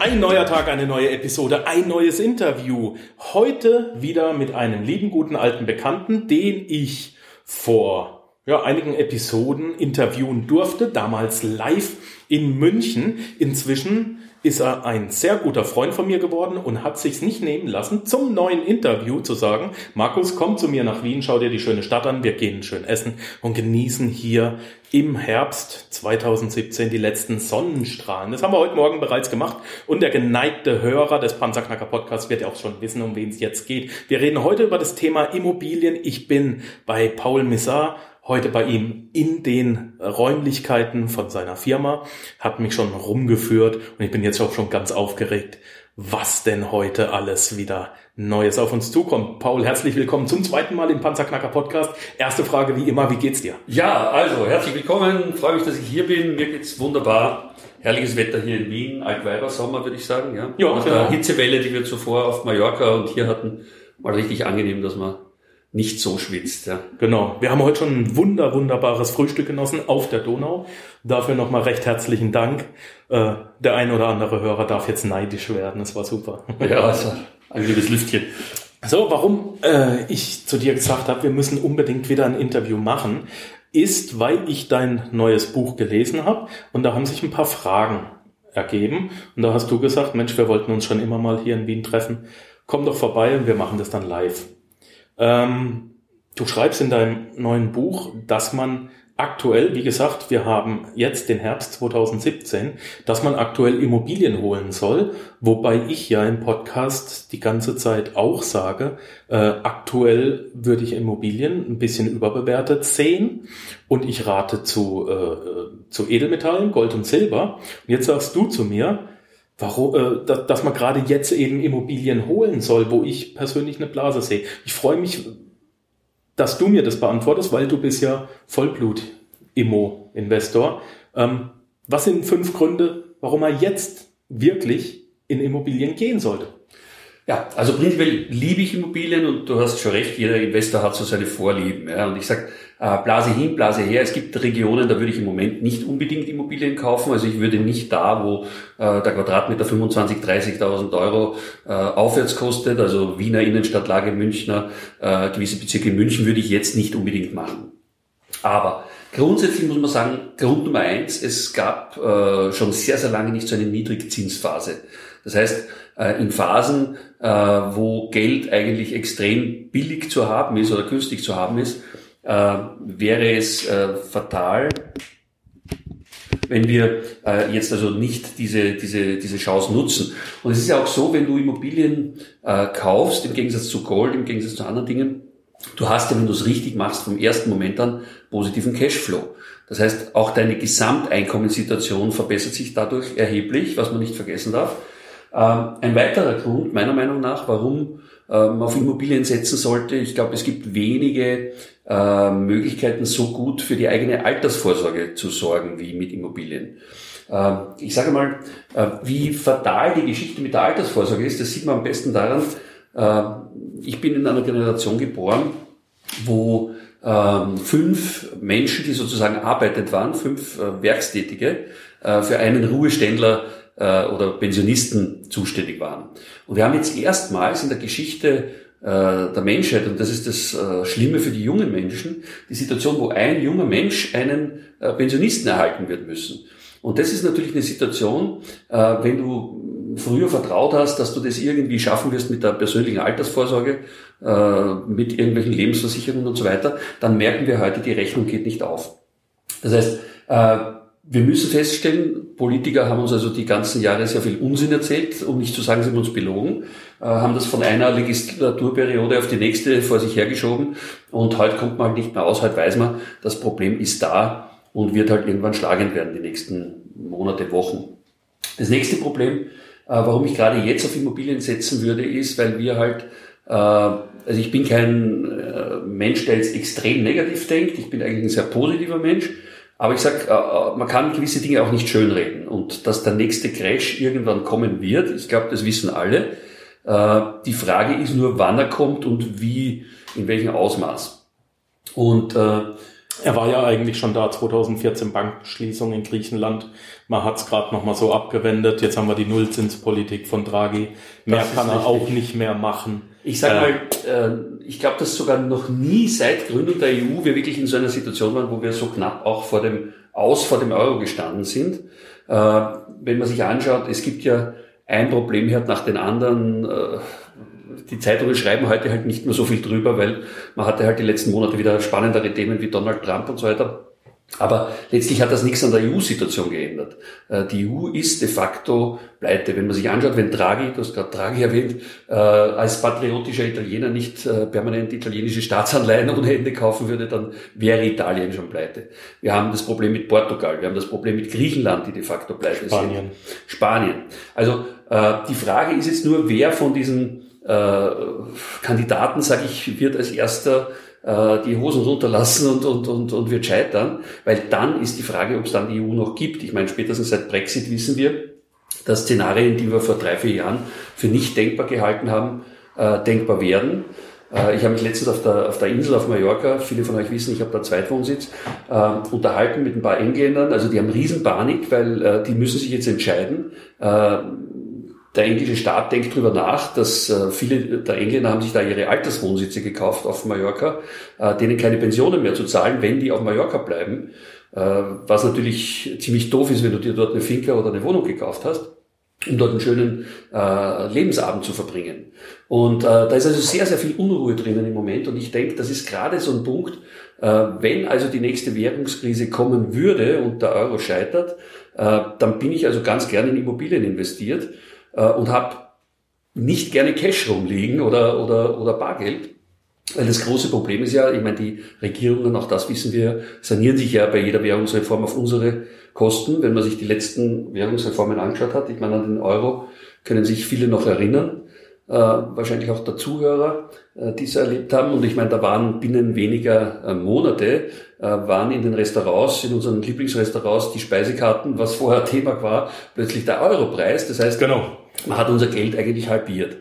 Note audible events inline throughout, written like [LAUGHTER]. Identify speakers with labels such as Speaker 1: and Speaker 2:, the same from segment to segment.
Speaker 1: Ein neuer Tag, eine neue Episode, ein neues Interview. Heute wieder mit einem lieben, guten alten Bekannten, den ich vor ja, einigen Episoden interviewen durfte, damals live in München. Inzwischen ist er ein sehr guter Freund von mir geworden und hat sich's nicht nehmen lassen, zum neuen Interview zu sagen, Markus, komm zu mir nach Wien, schau dir die schöne Stadt an, wir gehen schön essen und genießen hier im Herbst 2017 die letzten Sonnenstrahlen. Das haben wir heute Morgen bereits gemacht und der geneigte Hörer des Panzerknacker Podcasts wird ja auch schon wissen, um wen es jetzt geht. Wir reden heute über das Thema Immobilien. Ich bin bei Paul Missar heute bei ihm in den Räumlichkeiten von seiner Firma, hat mich schon rumgeführt und ich bin jetzt auch schon ganz aufgeregt, was denn heute alles wieder Neues auf uns zukommt. Paul, herzlich willkommen zum zweiten Mal im Panzerknacker Podcast. Erste Frage wie immer, wie geht's dir?
Speaker 2: Ja, also herzlich willkommen, freue mich, dass ich hier bin. Mir geht's wunderbar. Herrliches Wetter hier in Wien, Altweiber-Sommer, würde ich sagen. Ja, ja genau. der Hitzewelle, die wir zuvor auf Mallorca und hier hatten, war richtig angenehm, dass man nicht so schwitzt. Ja.
Speaker 1: Genau. Wir haben heute schon ein wunder, wunderbares Frühstück genossen auf der Donau. Dafür nochmal recht herzlichen Dank. Äh, der ein oder andere Hörer darf jetzt neidisch werden. Es war super.
Speaker 2: Ja, also ein liebes Lüftchen.
Speaker 1: So, warum äh, ich zu dir gesagt habe, wir müssen unbedingt wieder ein Interview machen, ist, weil ich dein neues Buch gelesen habe und da haben sich ein paar Fragen ergeben. Und da hast du gesagt, Mensch, wir wollten uns schon immer mal hier in Wien treffen. Komm doch vorbei und wir machen das dann live. Ähm, du schreibst in deinem neuen Buch, dass man aktuell, wie gesagt, wir haben jetzt den Herbst 2017, dass man aktuell Immobilien holen soll, wobei ich ja im Podcast die ganze Zeit auch sage, äh, aktuell würde ich Immobilien ein bisschen überbewertet sehen und ich rate zu, äh, zu Edelmetallen, Gold und Silber. Und jetzt sagst du zu mir, warum, äh, dass, dass man gerade jetzt eben Immobilien holen soll, wo ich persönlich eine Blase sehe. Ich freue mich, dass du mir das beantwortest, weil du bist ja Vollblut-Immo-Investor. Ähm, was sind fünf Gründe, warum er jetzt wirklich in Immobilien gehen sollte?
Speaker 2: Ja, also prinzipiell liebe ich Immobilien und du hast schon recht, jeder Investor hat so seine Vorlieben. Ja. Und ich sag Blase hin, Blase her. Es gibt Regionen, da würde ich im Moment nicht unbedingt Immobilien kaufen. Also ich würde nicht da, wo äh, der Quadratmeter 25.000, 30.000 Euro äh, aufwärts kostet, also Wiener Innenstadtlage, Münchner, äh, gewisse Bezirke in München würde ich jetzt nicht unbedingt machen. Aber Grundsätzlich muss man sagen, Grund Nummer eins, es gab äh, schon sehr, sehr lange nicht so eine Niedrigzinsphase. Das heißt, äh, in Phasen, äh, wo Geld eigentlich extrem billig zu haben ist oder günstig zu haben ist, äh, wäre es äh, fatal, wenn wir äh, jetzt also nicht diese, diese, diese Chance nutzen. Und es ist ja auch so, wenn du Immobilien äh, kaufst, im Gegensatz zu Gold, im Gegensatz zu anderen Dingen, du hast ja, wenn du es richtig machst, vom ersten Moment an positiven Cashflow. Das heißt, auch deine Gesamteinkommenssituation verbessert sich dadurch erheblich, was man nicht vergessen darf. Ähm, ein weiterer Grund, meiner Meinung nach, warum ähm, auf Immobilien setzen sollte, ich glaube, es gibt wenige äh, Möglichkeiten, so gut für die eigene Altersvorsorge zu sorgen wie mit Immobilien. Ähm, ich sage mal, äh, wie fatal die Geschichte mit der Altersvorsorge ist, das sieht man am besten daran, äh, ich bin in einer Generation geboren, wo fünf Menschen, die sozusagen arbeitet waren, fünf Werkstätige, für einen Ruheständler äh, oder Pensionisten zuständig waren. Und wir haben jetzt erstmals in der Geschichte äh, der Menschheit, und das ist das äh, Schlimme für die jungen Menschen, die Situation, wo ein junger Mensch einen äh, Pensionisten erhalten wird müssen. Und das ist natürlich eine Situation, äh, wenn du früher vertraut hast, dass du das irgendwie schaffen wirst mit der persönlichen Altersvorsorge, äh, mit irgendwelchen Lebensversicherungen und so weiter, dann merken wir heute, die Rechnung geht nicht auf. Das heißt, wir müssen feststellen, Politiker haben uns also die ganzen Jahre sehr viel Unsinn erzählt, um nicht zu sagen, sie haben uns belogen, äh, haben das von einer Legislaturperiode auf die nächste vor sich hergeschoben und heute kommt man halt nicht mehr aus, heute weiß man, das Problem ist da und wird halt irgendwann schlagend werden die nächsten Monate, Wochen. Das nächste Problem, warum ich gerade jetzt auf Immobilien setzen würde, ist, weil wir halt, äh, also ich bin kein äh, Mensch, der jetzt extrem negativ denkt. Ich bin eigentlich ein sehr positiver Mensch. Aber ich sag, äh, man kann gewisse Dinge auch nicht schönreden. Und dass der nächste Crash irgendwann kommen wird, ich glaube, das wissen alle. Die Frage ist nur, wann er kommt und wie, in welchem Ausmaß. Und äh,
Speaker 1: er war ja eigentlich schon da, 2014 Bankschließung in Griechenland. Man hat es gerade nochmal so abgewendet. Jetzt haben wir die Nullzinspolitik von Draghi. Mehr kann er richtig. auch nicht mehr machen.
Speaker 2: Ich sage äh, mal, äh, ich glaube, dass sogar noch nie seit Gründung der EU wir wirklich in so einer Situation waren, wo wir so knapp auch vor dem Aus vor dem Euro gestanden sind. Äh, wenn man sich anschaut, es gibt ja ein Problemherd nach den anderen. Äh, die Zeitungen schreiben heute halt nicht mehr so viel drüber, weil man hatte halt die letzten Monate wieder spannendere Themen wie Donald Trump und so weiter. Aber letztlich hat das nichts an der EU-Situation geändert. Äh, die EU ist de facto pleite. Wenn man sich anschaut, wenn Draghi, du hast gerade Draghi erwähnt, äh, als patriotischer Italiener nicht äh, permanent italienische Staatsanleihen [LAUGHS] ohne Ende kaufen würde, dann wäre Italien schon pleite. Wir haben das Problem mit Portugal, wir haben das Problem mit Griechenland, die de facto pleite
Speaker 1: Spanien. sind.
Speaker 2: Spanien. Also die Frage ist jetzt nur, wer von diesen Kandidaten, sage ich, wird als erster die Hosen runterlassen und, und, und, und wird scheitern, weil dann ist die Frage, ob es dann die EU noch gibt. Ich meine, spätestens seit Brexit wissen wir, dass Szenarien, die wir vor drei, vier Jahren für nicht denkbar gehalten haben, äh, denkbar werden. Äh, ich habe mich letztens auf der, auf der Insel auf Mallorca, viele von euch wissen, ich habe da Zweitwohnsitz, äh, unterhalten mit ein paar Engländern. Also die haben Riesenpanik, weil äh, die müssen sich jetzt entscheiden. Äh, der englische Staat denkt darüber nach, dass äh, viele der Engländer haben sich da ihre Alterswohnsitze gekauft auf Mallorca, äh, denen keine Pensionen mehr zu zahlen, wenn die auf Mallorca bleiben. Äh, was natürlich ziemlich doof ist, wenn du dir dort eine Finca oder eine Wohnung gekauft hast, um dort einen schönen Lebensabend zu verbringen. Und da ist also sehr, sehr viel Unruhe drinnen im Moment. Und ich denke, das ist gerade so ein Punkt, wenn also die nächste Währungskrise kommen würde und der Euro scheitert, dann bin ich also ganz gerne in Immobilien investiert äh, und habe nicht gerne Cash rumliegen oder, oder, oder Bargeld. Weil das große Problem ist ja, ich meine, die Regierungen, auch das wissen wir, sanieren sich ja bei jeder Währungsreform auf unsere Kosten. Wenn man sich die letzten Währungsreformen angeschaut hat, ich meine, an den Euro können sich viele noch erinnern, äh, wahrscheinlich auch der Zuhörer, äh, die es erlebt haben. Und ich meine, da waren binnen weniger äh, Monate, äh, waren in den Restaurants, in unseren Lieblingsrestaurants, die Speisekarten, was vorher [LAUGHS] Thema war, plötzlich der Europreis. Das heißt, genau. man hat unser Geld eigentlich halbiert.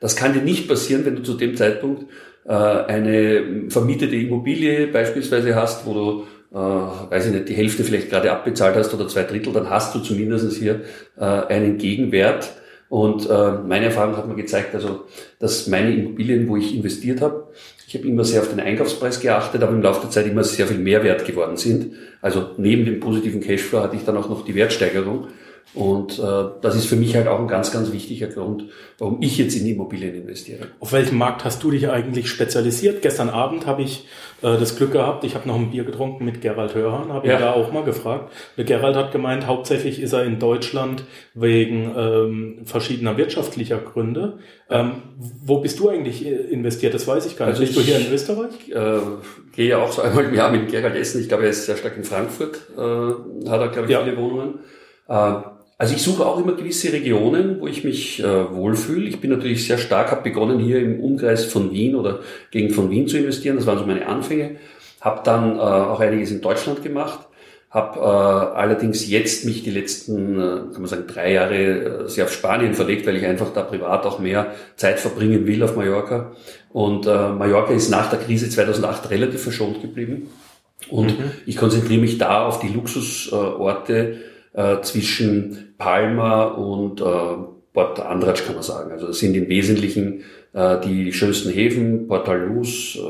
Speaker 2: Das kann dir nicht passieren, wenn du zu dem Zeitpunkt äh, eine vermietete Immobilie beispielsweise hast, wo du äh, weiß ich nicht, die Hälfte vielleicht gerade abbezahlt hast oder zwei Drittel, dann hast du zumindest hier äh, einen Gegenwert, und äh, meine Erfahrung hat mir gezeigt, also, dass meine Immobilien, wo ich investiert habe, ich habe immer sehr auf den Einkaufspreis geachtet, aber im Laufe der Zeit immer sehr viel mehr wert geworden sind. Also neben dem positiven Cashflow hatte ich dann auch noch die Wertsteigerung. Und äh, das ist für mich halt auch ein ganz, ganz wichtiger Grund, warum ich jetzt in Immobilien investiere.
Speaker 1: Auf welchem Markt hast du dich eigentlich spezialisiert? Gestern Abend habe ich äh, das Glück gehabt, ich habe noch ein Bier getrunken mit Gerald Hörhan, habe ja. ihn da auch mal gefragt. Der Gerald hat gemeint, hauptsächlich ist er in Deutschland wegen ähm, verschiedener wirtschaftlicher Gründe. Ähm, wo bist du eigentlich investiert? Das weiß ich gar nicht.
Speaker 2: Also bist ich, du hier in Österreich? Äh, gehe ja auch so einmal im Jahr mit Gerald essen. Ich glaube, er ist sehr stark in Frankfurt, äh, hat er, glaube ich, ja. viele Wohnungen. Äh, also ich suche auch immer gewisse Regionen, wo ich mich äh, wohlfühle. Ich bin natürlich sehr stark, habe begonnen hier im Umkreis von Wien oder gegen von Wien zu investieren. Das waren so meine Anfänge. Habe dann äh, auch einiges in Deutschland gemacht. Habe äh, allerdings jetzt mich die letzten, äh, kann man sagen, drei Jahre äh, sehr auf Spanien verlegt, weil ich einfach da privat auch mehr Zeit verbringen will auf Mallorca. Und äh, Mallorca ist nach der Krise 2008 relativ verschont geblieben. Und mhm. ich konzentriere mich da auf die Luxusorte, äh, zwischen Palma und äh, Port Andratsch kann man sagen. Also das sind im Wesentlichen äh, die schönsten Häfen, Porta Luz, äh,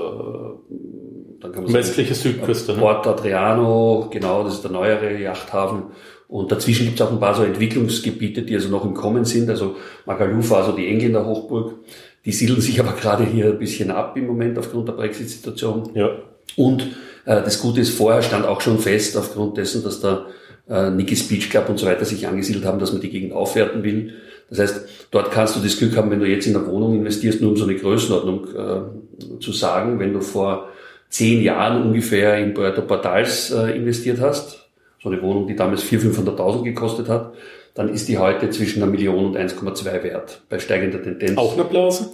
Speaker 1: dann kann man Westliche sagen, Südküste.
Speaker 2: Ne? Port Adriano, genau, das ist der neuere Yachthafen. Und dazwischen gibt es auch ein paar so Entwicklungsgebiete, die also noch im Kommen sind. Also Magaluf war so die Engländer Hochburg. Die siedeln sich aber gerade hier ein bisschen ab im Moment aufgrund der Brexit-Situation. Ja. Und äh, das Gute ist, vorher stand auch schon fest, aufgrund dessen, dass da äh, Nicky's Beach Club und so weiter sich angesiedelt haben, dass man die Gegend aufwerten will. Das heißt, dort kannst du das Glück haben, wenn du jetzt in der Wohnung investierst, nur um so eine Größenordnung äh, zu sagen, wenn du vor zehn Jahren ungefähr in Puerto Portals äh, investiert hast, so eine Wohnung, die damals 400.000, 500.000 gekostet hat, dann ist die heute zwischen einer Million und 1,2 wert, bei steigender Tendenz.
Speaker 1: Auch eine Blase?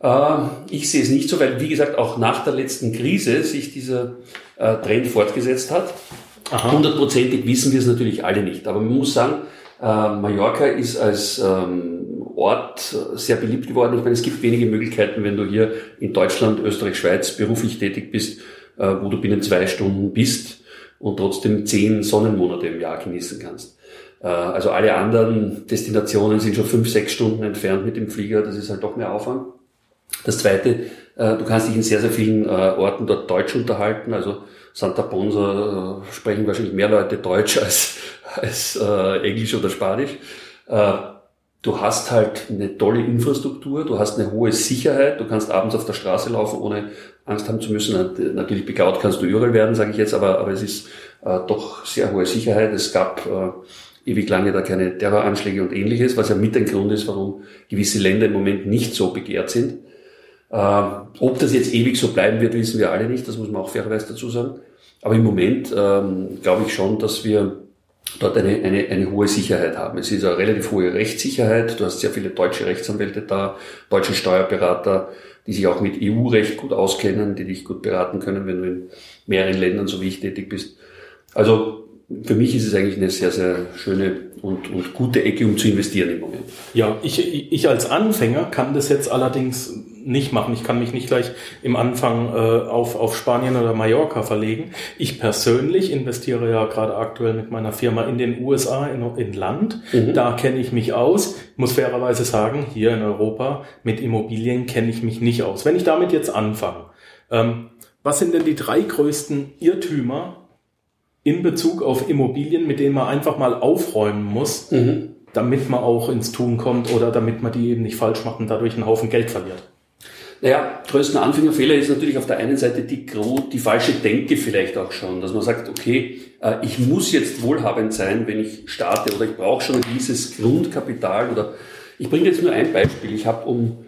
Speaker 2: Äh, ich sehe es nicht so, weil, wie gesagt, auch nach der letzten Krise sich dieser äh, Trend fortgesetzt hat. Hundertprozentig wissen wir es natürlich alle nicht. Aber man muss sagen, äh, Mallorca ist als ähm, Ort sehr beliebt geworden. Ich meine, es gibt wenige Möglichkeiten, wenn du hier in Deutschland, Österreich, Schweiz beruflich tätig bist, wo du binnen zwei Stunden bist und trotzdem zehn Sonnenmonate im Jahr genießen kannst. Also alle anderen Destinationen sind schon fünf, sechs Stunden entfernt mit dem Flieger. Das ist halt doch mehr Aufwand. Das Zweite, äh, du kannst dich in sehr, sehr vielen äh, Orten dort Deutsch unterhalten. Also Santa Ponsa äh, sprechen wahrscheinlich mehr Leute Deutsch als, als Englisch oder Spanisch. Du hast halt eine tolle Infrastruktur, du hast eine hohe Sicherheit, du kannst abends auf der Straße laufen, ohne Angst haben zu müssen. Natürlich begaut kannst du überall werden, sage ich jetzt, aber, aber es ist äh, doch sehr hohe Sicherheit. Es gab äh, ewig lange da keine Terroranschläge und ähnliches, was ja mit ein Grund ist, warum gewisse Länder im Moment nicht so begehrt sind. Äh, ob das jetzt ewig so bleiben wird, wissen wir alle nicht, das muss man auch fairerweise dazu sagen. Aber im Moment ähm, glaube ich schon, dass wir dort eine, eine, eine hohe Sicherheit haben. Es ist eine relativ hohe Rechtssicherheit. Du hast sehr viele deutsche Rechtsanwälte da, deutsche Steuerberater, die sich auch mit EU-Recht gut auskennen, die dich gut beraten können, wenn du in mehreren Ländern so wie ich tätig bist. Also für mich ist es eigentlich eine sehr, sehr schöne und, und gute Ecke, um zu investieren im Moment.
Speaker 1: Ja, ich, ich als Anfänger kann das jetzt allerdings nicht machen. Ich kann mich nicht gleich im Anfang äh, auf, auf Spanien oder Mallorca verlegen. Ich persönlich investiere ja gerade aktuell mit meiner Firma in den USA, in, in Land. Mhm. Da kenne ich mich aus. Ich muss fairerweise sagen, hier in Europa mit Immobilien kenne ich mich nicht aus. Wenn ich damit jetzt anfange, ähm, was sind denn die drei größten Irrtümer in Bezug auf Immobilien, mit denen man einfach mal aufräumen muss, mhm. damit man auch ins Tun kommt oder damit man die eben nicht falsch macht und dadurch einen Haufen Geld verliert?
Speaker 2: Naja, größten Anfängerfehler ist natürlich auf der einen Seite die, die falsche Denke vielleicht auch schon, dass man sagt, okay, äh, ich muss jetzt wohlhabend sein, wenn ich starte oder ich brauche schon dieses Grundkapital oder ich bringe jetzt nur ein Beispiel. Ich habe, um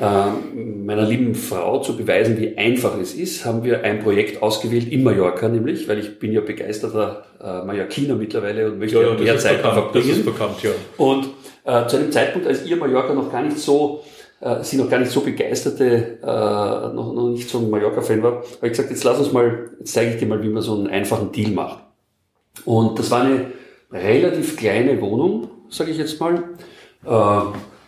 Speaker 2: äh, meiner lieben Frau zu beweisen, wie einfach es ist, haben wir ein Projekt ausgewählt in Mallorca nämlich, weil ich bin ja begeisterter äh, Mallorquiner mittlerweile und möchte ja, ja mehr Zeit
Speaker 1: bekannt, verbringen. Das ist bekannt, ja.
Speaker 2: Und äh, zu einem Zeitpunkt, als ihr Mallorca noch gar nicht so äh, sie noch gar nicht so begeisterte, äh, noch, noch nicht so ein Mallorca-Fan war, habe ich gesagt, jetzt lass uns mal, jetzt zeige ich dir mal, wie man so einen einfachen Deal macht. Und das war eine relativ kleine Wohnung, sage ich jetzt mal, äh,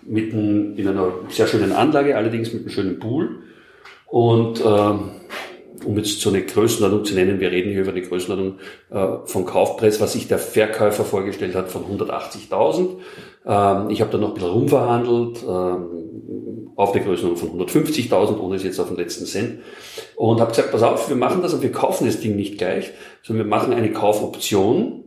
Speaker 2: mitten in einer sehr schönen Anlage, allerdings mit einem schönen Pool. Und äh, um jetzt so eine Größenordnung zu nennen, wir reden hier über eine Größenordnung äh, vom Kaufpreis, was sich der Verkäufer vorgestellt hat, von 180.000. Ähm, ich habe da noch ein bisschen rumverhandelt, ähm, auf eine Größenordnung von 150.000, ohne es jetzt auf den letzten Cent. Und habe gesagt, pass auf, wir machen das, aber wir kaufen das Ding nicht gleich, sondern wir machen eine Kaufoption,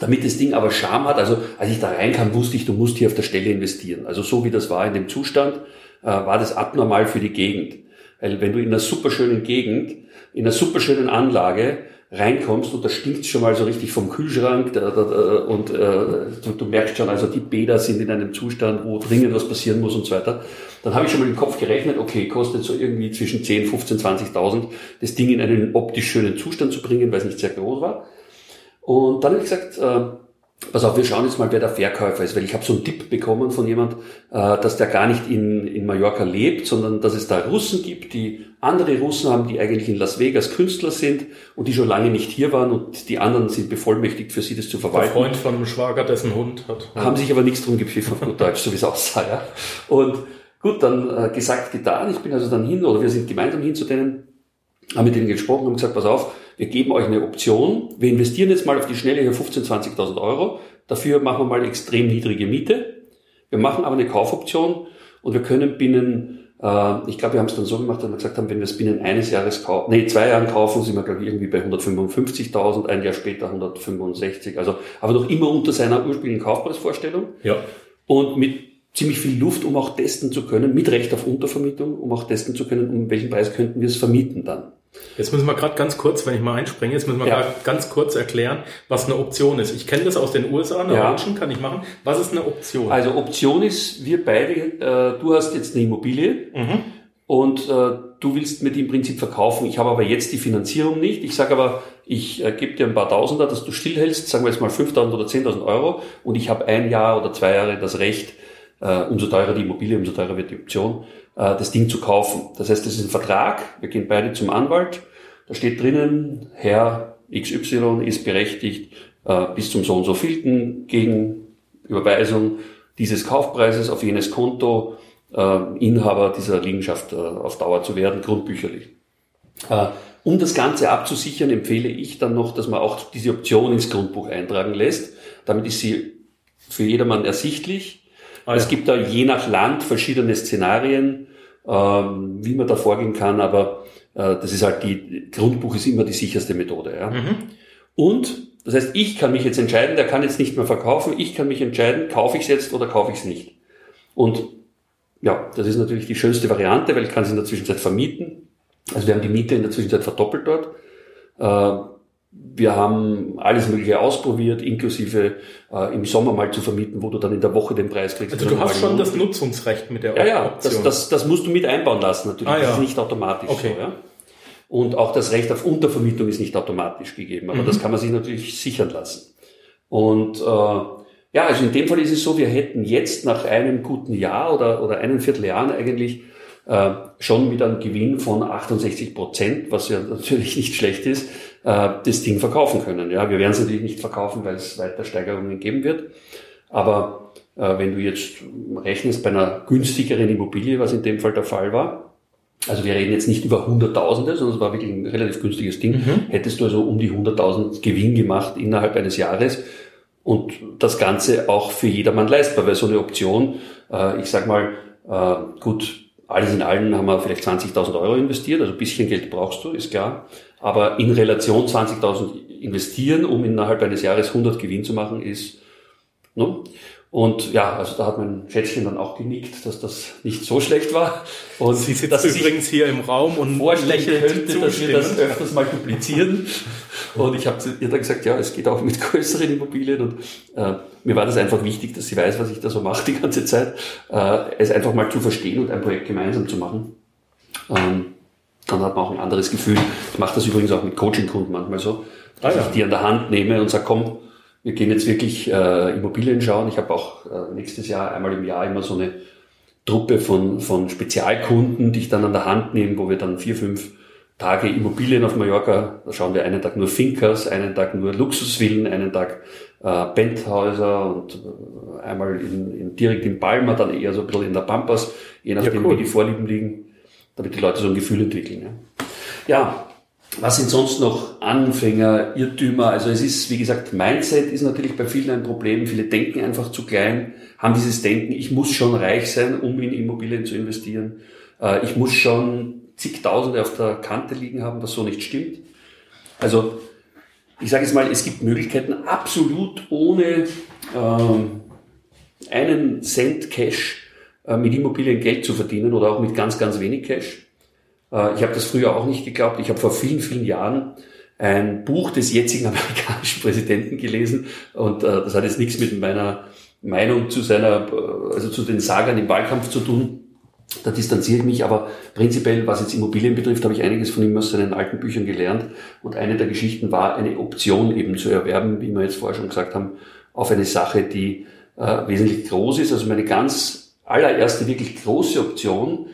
Speaker 2: damit das Ding aber Charme hat. Also als ich da reinkam, wusste ich, du musst hier auf der Stelle investieren. Also so wie das war in dem Zustand, äh, war das abnormal für die Gegend. Weil wenn du in einer superschönen Gegend, in einer superschönen Anlage reinkommst und da stinkt schon mal so richtig vom Kühlschrank da, da, da, und äh, du, du, merkst schon, also die Bäder sind in einem Zustand, wo dringend was passieren muss und so weiter, dann habe ich schon mal im Kopf gerechnet, okay, kostet so irgendwie zwischen 10, 15, 20.000, das Ding in einen optisch schönen Zustand zu bringen, weil es nicht sehr groß war. Und dann habe ich gesagt, äh, Pass auf, wir schauen jetzt mal, wer der Verkäufer ist, weil ich habe so einen Tipp bekommen von jemand, äh, dass der gar nicht in, in Mallorca lebt, sondern dass es da Russen gibt, die andere Russen haben, die eigentlich in Las Vegas Künstler sind und die schon lange nicht hier waren und die anderen sind bevollmächtigt für sie, das zu verwalten.
Speaker 1: Der Freund von einem Schwager, dessen Hund hat.
Speaker 2: Haben sich aber nichts drum gepfiffen auf gut Deutsch, so wie es aussah. Ja. Und gut, dann äh, gesagt, getan. Ich bin also dann hin, oder wir sind gemeinsam hin zu denen, haben mit denen gesprochen und gesagt, pass auf, wir geben euch eine Option, wir investieren jetzt mal auf die Schnelle hier 15.000, 20.000 Euro, dafür machen wir mal extrem niedrige Miete, wir machen aber eine Kaufoption und wir können binnen, äh, ich glaube, wir haben es dann so gemacht, dass wir gesagt haben, wenn wir es binnen eines Jahres kaufen, nee, zwei Jahren kaufen, sind wir, glaube ich, irgendwie bei 155.000, ein Jahr später 165, also aber noch immer unter seiner ursprünglichen Kaufpreisvorstellung.
Speaker 1: Ja.
Speaker 2: Und mit ziemlich viel Luft, um auch testen zu können, mit Recht auf Untervermietung, um auch testen zu können, um welchen Preis könnten wir es vermieten dann.
Speaker 1: Jetzt müssen wir gerade ganz kurz, wenn ich mal einspringe, jetzt müssen wir ja. ganz kurz erklären, was eine Option ist. Ich kenne das aus den USA, eine ja. Option kann ich machen. Was ist eine Option?
Speaker 2: Also Option ist, wir beide, äh, du hast jetzt eine Immobilie, mhm. und äh, du willst mir die im Prinzip verkaufen. Ich habe aber jetzt die Finanzierung nicht. Ich sage aber, ich äh, gebe dir ein paar Tausender, dass du stillhältst, sagen wir jetzt mal 5.000 oder 10.000 Euro und ich habe ein Jahr oder zwei Jahre das Recht, äh, umso teurer die Immobilie, umso teurer wird die Option, äh, das Ding zu kaufen. Das heißt, das ist ein Vertrag, wir gehen beide zum Anwalt, da steht drinnen, Herr XY ist berechtigt, äh, bis zum so und so vielten gegen Überweisung dieses Kaufpreises auf jenes Konto äh, Inhaber dieser Liegenschaft äh, auf Dauer zu werden, grundbücherlich. Äh, um das Ganze abzusichern, empfehle ich dann noch, dass man auch diese Option ins Grundbuch eintragen lässt. Damit ist sie für jedermann ersichtlich. Ah, ja. Es gibt da je nach Land verschiedene Szenarien, ähm, wie man da vorgehen kann, aber äh, das ist halt die, Grundbuch ist immer die sicherste Methode. Ja. Mhm. Und das heißt, ich kann mich jetzt entscheiden, der kann jetzt nicht mehr verkaufen, ich kann mich entscheiden, kaufe ich es jetzt oder kaufe ich es nicht. Und ja, das ist natürlich die schönste Variante, weil ich kann es in der Zwischenzeit vermieten. Also wir haben die Miete in der Zwischenzeit verdoppelt dort. Wir haben alles Mögliche ausprobiert, inklusive äh, im Sommer mal zu vermieten, wo du dann in der Woche den Preis kriegst.
Speaker 1: Also du hast schon das Nutzungsrecht mit der
Speaker 2: ja, ja, Option. Ja, das, das, das musst du mit einbauen lassen natürlich. Ah, ja. Das ist nicht automatisch okay. so. Ja? Und auch das Recht auf Untervermietung ist nicht automatisch gegeben, aber mhm. das kann man sich natürlich sichern lassen. Und äh, ja, also in dem Fall ist es so, wir hätten jetzt nach einem guten Jahr oder, oder einem Vierteljahren eigentlich äh, schon mit einem Gewinn von 68 Prozent, was ja [LAUGHS] natürlich nicht schlecht ist, äh, das Ding verkaufen können. Ja, wir werden es natürlich nicht verkaufen, weil es weiter Steigerungen geben wird. Aber äh, wenn du jetzt rechnest bei einer günstigeren Immobilie, was in dem Fall der Fall war, also wir reden jetzt nicht über Hunderttausende, sondern es war wirklich ein relativ günstiges Ding. Mhm. Hättest du also um die 100.000 Gewinn gemacht innerhalb eines Jahres und das Ganze auch für jedermann leistbar, weil so eine Option, äh, ich sag mal, äh, gut, alles in allem haben wir vielleicht 20.000 Euro investiert, also ein bisschen Geld brauchst du, ist klar. Aber in Relation 20.000 investieren, um innerhalb eines Jahres 100 Gewinn zu machen, ist, ne? Und ja, also da hat mein Schätzchen dann auch genickt, dass das nicht so schlecht war.
Speaker 1: Und Sie sitzt dass übrigens hier im Raum und
Speaker 2: vorstellen könnte, dass wir das öfters mal duplizieren. Und ich habe ihr dann gesagt, ja, es geht auch mit größeren Immobilien. Und äh, mir war das einfach wichtig, dass sie weiß, was ich da so mache die ganze Zeit. Äh, es einfach mal zu verstehen und ein Projekt gemeinsam zu machen. Ähm, dann hat man auch ein anderes Gefühl. Ich mache das übrigens auch mit Coaching-Kunden manchmal so, dass ah, ja. ich die an der Hand nehme und sage, komm, wir gehen jetzt wirklich äh, Immobilien schauen. Ich habe auch äh, nächstes Jahr einmal im Jahr immer so eine Truppe von, von Spezialkunden, die ich dann an der Hand nehme, wo wir dann vier, fünf Tage Immobilien auf Mallorca, da schauen wir einen Tag nur Finkers, einen Tag nur Luxusvillen, einen Tag äh, Penthäuser und äh, einmal in, in, direkt in Palma, dann eher so ein bisschen in der Pampas, je nachdem, ja, cool. wie die Vorlieben liegen, damit die Leute so ein Gefühl entwickeln. Ja, ja was sind sonst noch Anfänger, Irrtümer? Also es ist, wie gesagt, Mindset ist natürlich bei vielen ein Problem. Viele denken einfach zu klein, haben dieses Denken, ich muss schon reich sein, um in Immobilien zu investieren. Äh, ich muss schon zigtausende auf der Kante liegen haben, was so nicht stimmt. Also ich sage jetzt mal, es gibt Möglichkeiten, absolut ohne ähm, einen Cent Cash mit Immobilien Geld zu verdienen oder auch mit ganz, ganz wenig Cash. Äh, ich habe das früher auch nicht geglaubt. Ich habe vor vielen, vielen Jahren ein Buch des jetzigen [LAUGHS] amerikanischen Präsidenten gelesen und äh, das hat jetzt nichts mit meiner Meinung zu seiner, äh, also zu den Sagern im Wahlkampf zu tun. Da distanziere ich mich, aber prinzipiell, was jetzt Immobilien betrifft, habe ich einiges von ihm aus seinen alten Büchern gelernt. Und eine der Geschichten war, eine Option eben zu erwerben, wie wir jetzt vorher schon gesagt haben, auf eine Sache, die äh, wesentlich groß ist. Also meine ganz allererste wirklich große Option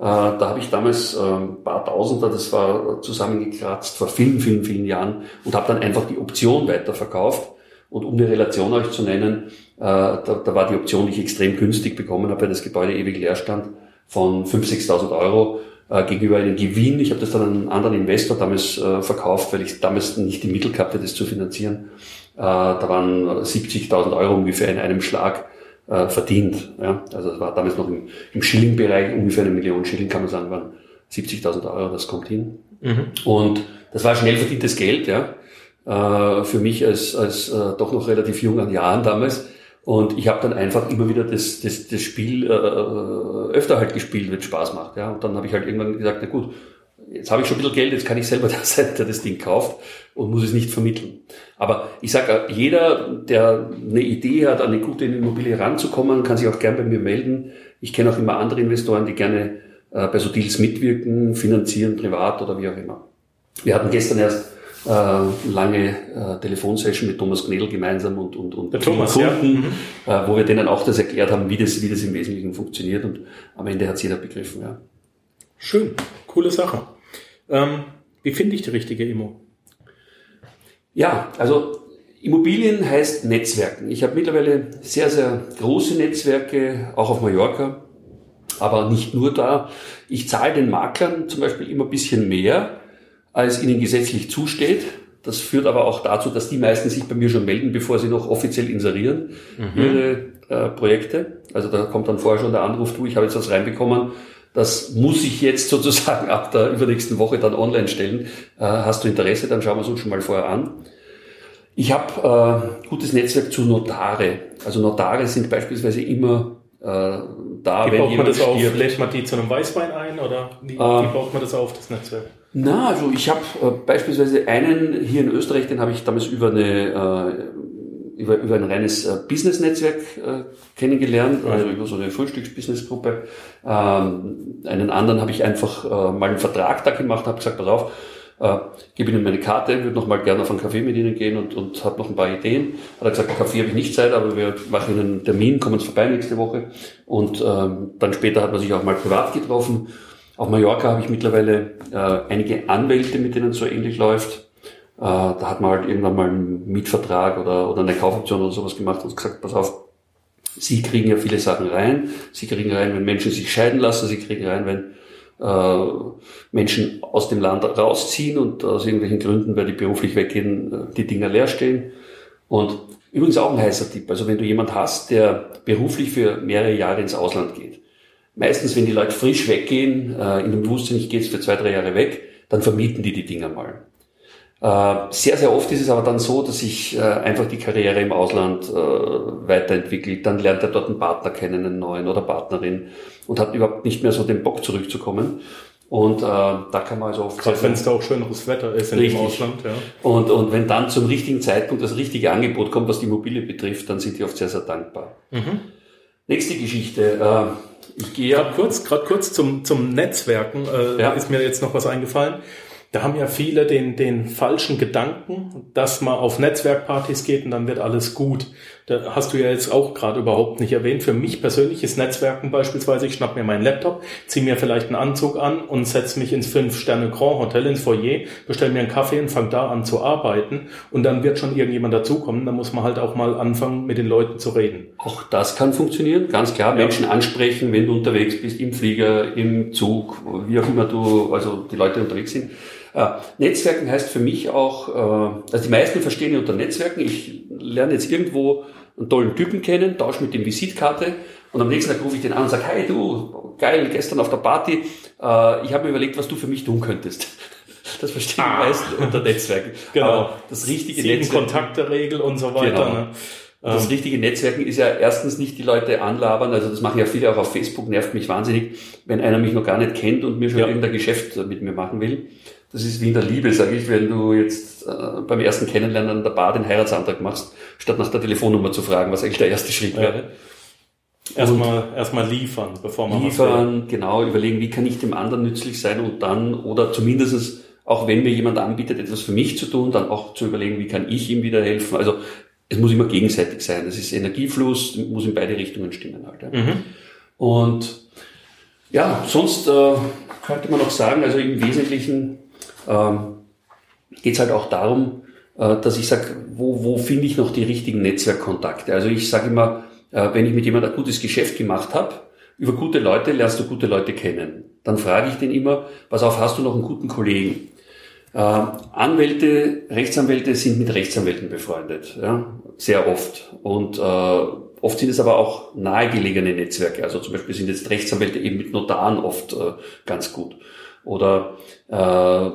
Speaker 2: äh, da habe ich damals äh, ein paar Tausender, das war zusammengekratzt vor vielen, vielen, vielen Jahren und habe dann einfach die Option weiterverkauft. Und um eine Relation euch zu nennen, äh, da, da war die Option, die ich extrem günstig bekommen habe, weil das Gebäude ewig leer stand, von 5.000, 6.000 Euro gegenüber einem Gewinn. Ich habe das dann an einen anderen Investor damals verkauft, weil ich damals nicht die Mittel gehabt hätte, das zu finanzieren. da waren 70.000 Euro ungefähr in einem Schlag äh, verdient. Ja? Also das war damals noch im, im Schilling-Bereich, ungefähr eine Million Schilling kann man sagen, waren 70.000 Euro, das kommt hin. Mhm. Und das war schnell verdientes Geld, ja, äh, für mich als, als äh, doch noch relativ jung an Jahren damals. Und ich habe dann einfach immer wieder das, das, das Spiel äh, äh öfter halt gespielt, wenn es Spaß macht. Ja. Und dann habe ich halt irgendwann gesagt, na gut, jetzt habe ich schon ein bisschen Geld, jetzt kann ich selber [LAUGHS] der sein, der das Ding kauft und muss es nicht vermitteln. Aber ich sage, jeder, der eine Idee hat, an eine gute Immobilie ranzukommen, kann sich auch gern bei mir melden. Ich kenne auch immer andere Investoren, die gerne äh, bei so Deals mitwirken, finanzieren, privat oder wie auch immer. Wir hatten gestern erst äh, lange äh, Telefonsession mit Thomas Knedel gemeinsam und, und, und
Speaker 1: Der Thomas,
Speaker 2: Kunden, äh, wo wir denen auch das erklärt haben, wie das, wie das im Wesentlichen funktioniert und am Ende hat es jeder begriffen. Ja.
Speaker 1: Schön, coole Sache. Ähm, wie finde ich die richtige Immo?
Speaker 2: Ja, also Immobilien heißt Netzwerken. Ich habe mittlerweile sehr, sehr große Netzwerke, auch auf Mallorca, aber nicht nur da. Ich zahle den Maklern zum Beispiel immer ein bisschen mehr, als ihnen gesetzlich zusteht. Das führt aber auch dazu, dass die meisten sich bei mir schon melden, bevor sie noch offiziell inserieren, ihre äh, Projekte. Also da kommt dann vorher schon der Anruf, du, ich habe jetzt was reinbekommen, das muss ich jetzt sozusagen ab der übernächsten Woche dann online stellen. Äh, hast du Interesse, dann schauen wir es uns schon mal vorher an. Ich habe äh, gutes Netzwerk zu Notare. Also Notare sind beispielsweise immer äh, da,
Speaker 1: Wie
Speaker 2: wenn
Speaker 1: baut man
Speaker 2: jemand
Speaker 1: das auf?
Speaker 2: stirbt.
Speaker 1: Lädt man die zu einem Weißwein ein oder wie, wie
Speaker 2: Ähm.
Speaker 1: baut man das auf, das Netzwerk?
Speaker 2: Na, also ich habe äh, beispielsweise einen hier in Österreich, den habe ich damals über eine äh, über, über ein reines äh, Business-Netzwerk äh, kennengelernt, also über so eine Frühstücks-Business-Gruppe. Ähm, einen anderen habe ich einfach äh, mal einen Vertrag da gemacht, habe gesagt, pass auf, äh, gebe Ihnen meine Karte, würde noch mal gerne auf einen Kaffee mit Ihnen gehen und, und habe noch ein paar Ideen. Hat er gesagt, Kaffee habe ich nicht Zeit, aber wir machen Ihnen einen Termin, kommen Sie vorbei nächste Woche. Und ähm, dann später hat man sich auch mal privat getroffen. Auf Mallorca habe ich mittlerweile äh, einige Anwälte, mit denen es so ähnlich läuft. Äh, da hat man halt irgendwann mal einen Mietvertrag oder, oder eine Kaufoption oder sowas gemacht und gesagt, pass auf, Sie kriegen ja viele Sachen rein. Sie kriegen rein, wenn Menschen sich scheiden lassen. Sie kriegen rein, wenn äh, Menschen aus dem Land rausziehen und aus irgendwelchen Gründen, weil die beruflich weggehen, äh, die Dinger leer stehen. Und übrigens auch ein heißer Tipp. Also wenn du jemand hast, der beruflich für mehrere Jahre ins Ausland geht, meistens, wenn die Leute frisch weggehen, äh, in dem Bewusstsein, ich gehe jetzt für zwei, drei Jahre weg, dann vermieten die die Dinger mal. Äh, Sehr, sehr oft ist es aber dann so, dass sich äh, einfach die Karriere im Ausland äh, weiterentwickelt. Dann lernt er dort einen Partner kennen, einen neuen oder Partnerin und hat überhaupt nicht mehr so den Bock zurückzukommen. Und äh, da kann man also oft
Speaker 1: Gerade wenn es da auch schöneres Wetter ist in
Speaker 2: Richtig.
Speaker 1: dem Ausland. Ja.
Speaker 2: und, und wenn dann zum richtigen Zeitpunkt das richtige Angebot kommt, was die Immobilie betrifft, dann sind die oft sehr, sehr dankbar. Nächste Geschichte. Äh, ich gehe
Speaker 1: Gerade kurz, gerade kurz zum, zum Netzwerken äh,
Speaker 2: Ja.
Speaker 1: ist mir jetzt noch was eingefallen. Da haben ja viele den, den falschen Gedanken, dass man auf Netzwerkpartys geht und dann wird alles gut. Da hast du ja jetzt auch gerade überhaupt nicht erwähnt. Für mich persönlich ist Netzwerken beispielsweise, ich schnapp mir meinen Laptop, ziehe mir vielleicht einen Anzug an und setze mich ins Fünf-Sterne-Grand Hotel, ins Foyer, bestelle mir einen Kaffee und fange da an zu arbeiten. Und dann wird schon irgendjemand dazukommen. Da muss man halt auch mal anfangen, mit den Leuten zu reden.
Speaker 2: Auch das kann funktionieren, ganz klar. Menschen ansprechen, wenn du unterwegs bist, im Flieger, im Zug, wie auch immer du, also die Leute unterwegs sind. Äh, Netzwerken heißt für mich auch, äh, also die meisten verstehen ja unter Netzwerken, ich lerne jetzt irgendwo einen tollen Typen kennen, tausche mit dem Visitkarte und am nächsten Tag rufe ich den an und sage, hey du, geil, gestern auf der Party, äh, ich habe mir überlegt, was du für mich tun könntest. [LAUGHS] Das verstehen die meisten unter Netzwerken. [LAUGHS]
Speaker 1: Genau.
Speaker 2: Aber das richtige
Speaker 1: Sieben
Speaker 2: Netzwerk.
Speaker 1: Kontakte-Regel und so weiter.
Speaker 2: Genau.
Speaker 1: Ne?
Speaker 2: Das richtige Netzwerken ist ja erstens nicht die Leute anlabern, also das machen ja viele auch auf Facebook, nervt mich wahnsinnig, wenn einer mich noch gar nicht kennt und mir schon
Speaker 1: Ja.
Speaker 2: irgendein Geschäft mit mir machen will. Das ist wie in der Liebe, sage ich, wenn du jetzt äh, beim ersten Kennenlernen an der Bar den Heiratsantrag machst, statt nach der Telefonnummer zu fragen, was eigentlich der erste Schritt
Speaker 1: Ja.
Speaker 2: wäre.
Speaker 1: Erstmal erstmal liefern, bevor man.
Speaker 2: Liefern, genau, überlegen, wie kann ich dem anderen nützlich sein und dann, oder zumindestens auch wenn mir jemand anbietet, etwas für mich zu tun, dann auch zu überlegen, wie kann ich ihm wieder helfen. Also es muss immer gegenseitig sein. Das ist Energiefluss, muss in beide Richtungen stimmen halt. Ja. Und ja, sonst äh, könnte man auch sagen, also im Wesentlichen ähm, geht es halt auch darum, äh, dass ich sage, wo, wo finde ich noch die richtigen Netzwerkkontakte? Also ich sage immer, äh, wenn ich mit jemandem ein gutes Geschäft gemacht habe, über gute Leute lernst du gute Leute kennen. Dann frage ich den immer, pass auf, hast du noch einen guten Kollegen? Äh, Anwälte, Rechtsanwälte sind mit Rechtsanwälten befreundet, ja, sehr oft. Und äh, oft sind es aber auch nahegelegene Netzwerke. Also zum Beispiel sind jetzt Rechtsanwälte eben mit Notaren oft äh, ganz gut. Oder äh,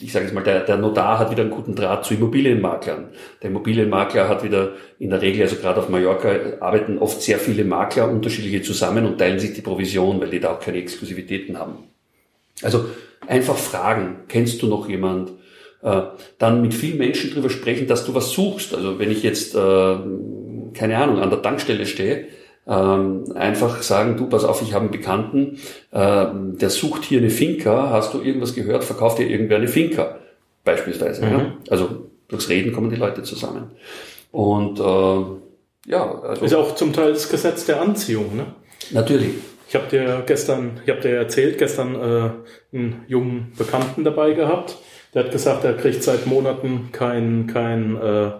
Speaker 2: ich sage jetzt mal, der, der Notar hat wieder einen guten Draht zu Immobilienmaklern. Der Immobilienmakler hat wieder in der Regel, also gerade auf Mallorca, arbeiten oft sehr viele Makler unterschiedliche zusammen und teilen sich die Provision, weil die da auch keine Exklusivitäten haben. Also einfach fragen, kennst du noch jemand? Äh, dann mit vielen Menschen drüber sprechen, dass du was suchst. Also wenn ich jetzt, äh, keine Ahnung, an der Tankstelle stehe, ähm, einfach sagen, du, pass auf, ich habe einen Bekannten, äh, der sucht hier eine Finca, hast du irgendwas gehört, verkauft dir irgendwer eine Finca, beispielsweise. Mhm. Ja? Also durchs Reden kommen die Leute zusammen. Und äh, ja,
Speaker 1: also, ist auch zum Teil das Gesetz der Anziehung, ne?
Speaker 2: Natürlich.
Speaker 1: Ich habe dir gestern, ich habe dir erzählt, gestern äh, einen jungen Bekannten dabei gehabt. Der hat gesagt, er kriegt seit Monaten kein kein äh,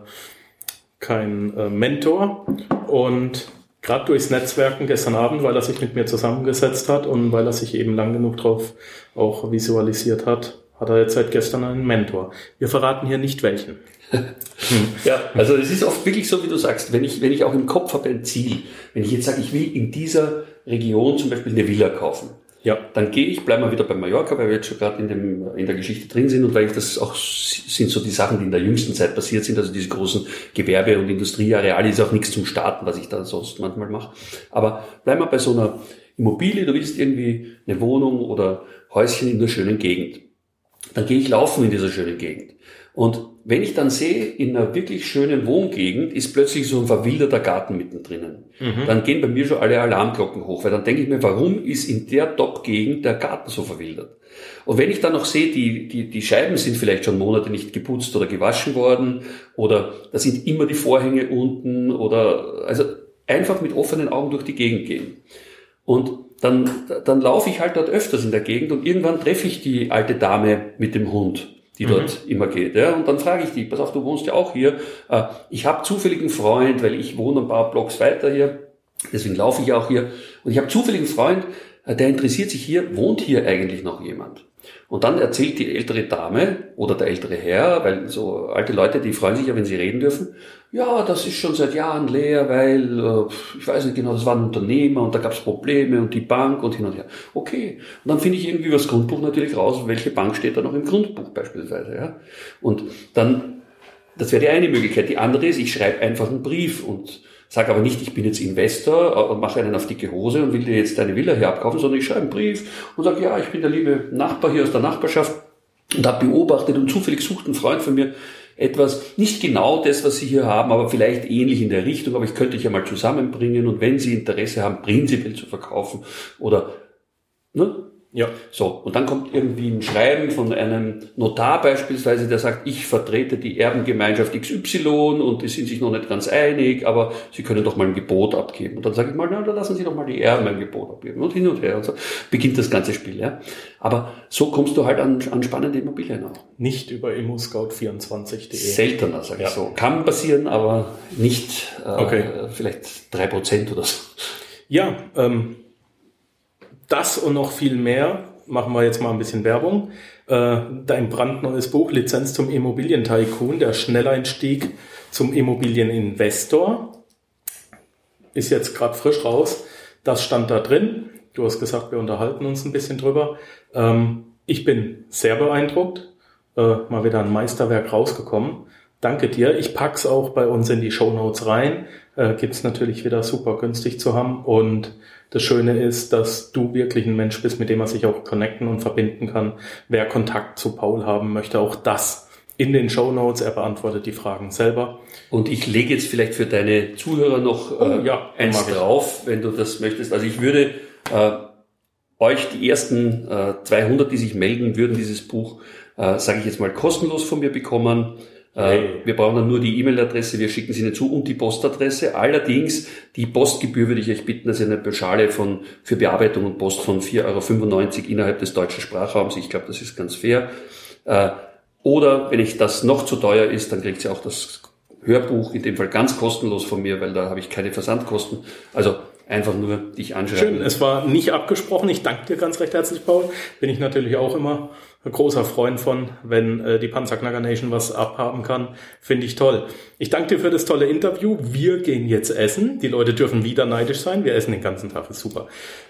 Speaker 1: kein äh, Mentor und gerade durchs Netzwerken gestern Abend, weil er sich mit mir zusammengesetzt hat und weil er sich eben lang genug drauf auch visualisiert hat, hat er jetzt seit gestern einen Mentor. Wir verraten hier nicht welchen. [LAUGHS]
Speaker 2: ja, also es ist oft wirklich so, wie du sagst, wenn ich, wenn ich auch im Kopf habe ein Ziel, wenn ich jetzt sage, ich will in dieser Region zum Beispiel eine Villa kaufen, ja. dann gehe ich, bleibe mal wieder bei Mallorca, weil wir jetzt schon gerade in, dem, in der Geschichte drin sind und weil ich das auch sind so die Sachen, die in der jüngsten Zeit passiert sind, also diese großen Gewerbe- und Industrieareale, ist auch nichts zum Starten, was ich da sonst manchmal mache. Aber bleib mal bei so einer Immobilie, du willst irgendwie eine Wohnung oder Häuschen in einer schönen Gegend. Dann gehe ich laufen in dieser schönen Gegend. Und wenn ich dann sehe, in einer wirklich schönen Wohngegend ist plötzlich so ein verwilderter Garten mittendrin, mhm. dann gehen bei mir schon alle Alarmglocken hoch, weil dann denke ich mir, warum ist in der Top-Gegend der Garten so verwildert? Und wenn ich dann noch sehe, die, die, die Scheiben sind vielleicht schon Monate nicht geputzt oder gewaschen worden, oder da sind immer die Vorhänge unten, oder also einfach mit offenen Augen durch die Gegend gehen. Und dann, dann laufe ich halt dort öfters in der Gegend und irgendwann treffe ich die alte Dame mit dem Hund die mhm. dort immer geht. Ja? Und dann frage ich die, pass auf, du wohnst ja auch hier. Äh, ich habe zufällig einen Freund, weil ich wohne ein paar Blocks weiter hier, deswegen laufe ich auch hier. Und ich habe zufällig einen Freund, äh, der interessiert sich hier, wohnt hier eigentlich noch jemand? Und dann erzählt die ältere Dame oder der ältere Herr, weil so alte Leute, die freuen sich ja, wenn sie reden dürfen, ja, das ist schon seit Jahren leer, weil, äh, ich weiß nicht genau, das war ein Unternehmer und da gab es Probleme und die Bank und hin und her. Okay. Und dann finde ich irgendwie über das Grundbuch natürlich raus, welche Bank steht da noch im Grundbuch beispielsweise. Ja? Und dann, das wäre die eine Möglichkeit. Die andere ist, ich schreibe einfach einen Brief und Sag aber nicht, ich bin jetzt Investor und mache einen auf dicke Hose und will dir jetzt deine Villa hier abkaufen, sondern ich schreibe einen Brief und sage, ja, ich bin der liebe Nachbar hier aus der Nachbarschaft und habe beobachtet und zufällig sucht ein Freund von mir etwas, nicht genau das, was Sie hier haben, aber vielleicht ähnlich in der Richtung, aber ich könnte dich ja mal zusammenbringen und wenn Sie Interesse haben, prinzipiell zu verkaufen oder ne, ja. So, und dann kommt irgendwie ein Schreiben von einem Notar beispielsweise, der sagt, ich vertrete die Erbengemeinschaft XY und die sind sich noch nicht ganz einig, aber Sie können doch mal ein Gebot abgeben. Und dann sage ich mal, na, dann lassen Sie doch mal die Erben ein Gebot abgeben. Und hin und her. Und so beginnt das ganze Spiel. Ja. Aber so kommst du halt an, an spannende Immobilien auch.
Speaker 1: Nicht über immoscout24.de.
Speaker 2: Seltener, sage ja. ich so. Kann passieren, aber nicht äh, okay. vielleicht drei Prozent oder so.
Speaker 1: Ja, ähm, das und noch viel mehr, machen wir jetzt mal ein bisschen Werbung. Äh, dein brandneues Buch Lizenz zum Immobilientycoon, der Schnelleinstieg zum Immobilieninvestor, ist jetzt gerade frisch raus. Das stand da drin. Du hast gesagt, wir unterhalten uns ein bisschen drüber. Ähm, ich bin sehr beeindruckt. Äh, mal wieder ein Meisterwerk rausgekommen. Danke dir. Ich pack's auch bei uns in die Show Notes rein. Äh, gibt's natürlich wieder super günstig zu haben und das Schöne ist, dass du wirklich ein Mensch bist, mit dem man sich auch connecten und verbinden kann. Wer Kontakt zu Paul haben möchte, auch das in den Show Notes. Er beantwortet die Fragen selber.
Speaker 2: Und ich lege jetzt vielleicht für deine Zuhörer noch oh, äh, ja, eins drauf, wenn du das möchtest. Also ich würde äh, euch die ersten äh, 200, die sich melden würden, dieses Buch, äh, sage ich jetzt mal, kostenlos von mir bekommen. Hey. Wir brauchen dann nur die E-Mail-Adresse, wir schicken sie Ihnen zu und die Postadresse. Allerdings, die Postgebühr würde ich euch bitten, dass ihr eine Pauschale von, für Bearbeitung und Post von 4,95 Euro innerhalb des deutschen Sprachraums. Ich glaube, das ist ganz fair. Äh, oder wenn ich das noch zu teuer ist, dann kriegt ihr auch das Hörbuch, in dem Fall ganz kostenlos von mir, weil da habe ich keine Versandkosten. Also einfach nur dich anschreiben.
Speaker 1: Schön, es war nicht abgesprochen. Ich danke dir ganz recht herzlich, Paul. Bin ich natürlich auch immer großer Freund von, wenn äh, die Panzerknacker Nation was abhaben kann. Finde ich toll. Ich danke dir für das tolle Interview. Wir gehen jetzt essen. Die Leute dürfen wieder neidisch sein. Wir essen den ganzen Tag. Ist super.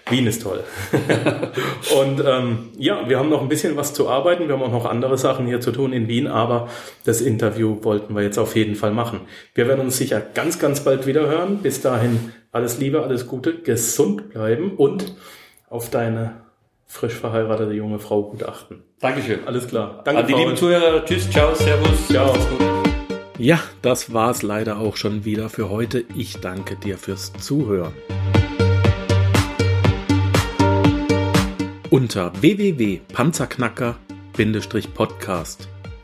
Speaker 1: Wien ist toll. [LAUGHS] und ähm, ja, wir haben noch ein bisschen was zu arbeiten. Wir haben auch noch andere Sachen hier zu tun in Wien, aber das Interview wollten wir jetzt auf jeden Fall machen. Wir werden uns sicher ganz, ganz bald wieder hören. Bis dahin alles Liebe, alles Gute, gesund bleiben und auf deine frisch verheiratete junge Frau gut achten.
Speaker 2: Dankeschön.
Speaker 1: Alles klar.
Speaker 2: Danke, An die Paul. lieben Zuhörer. Tschüss, ciao, servus. Ciao.
Speaker 1: Ja, das war's leider auch schon wieder für heute. Ich danke dir fürs Zuhören. Unter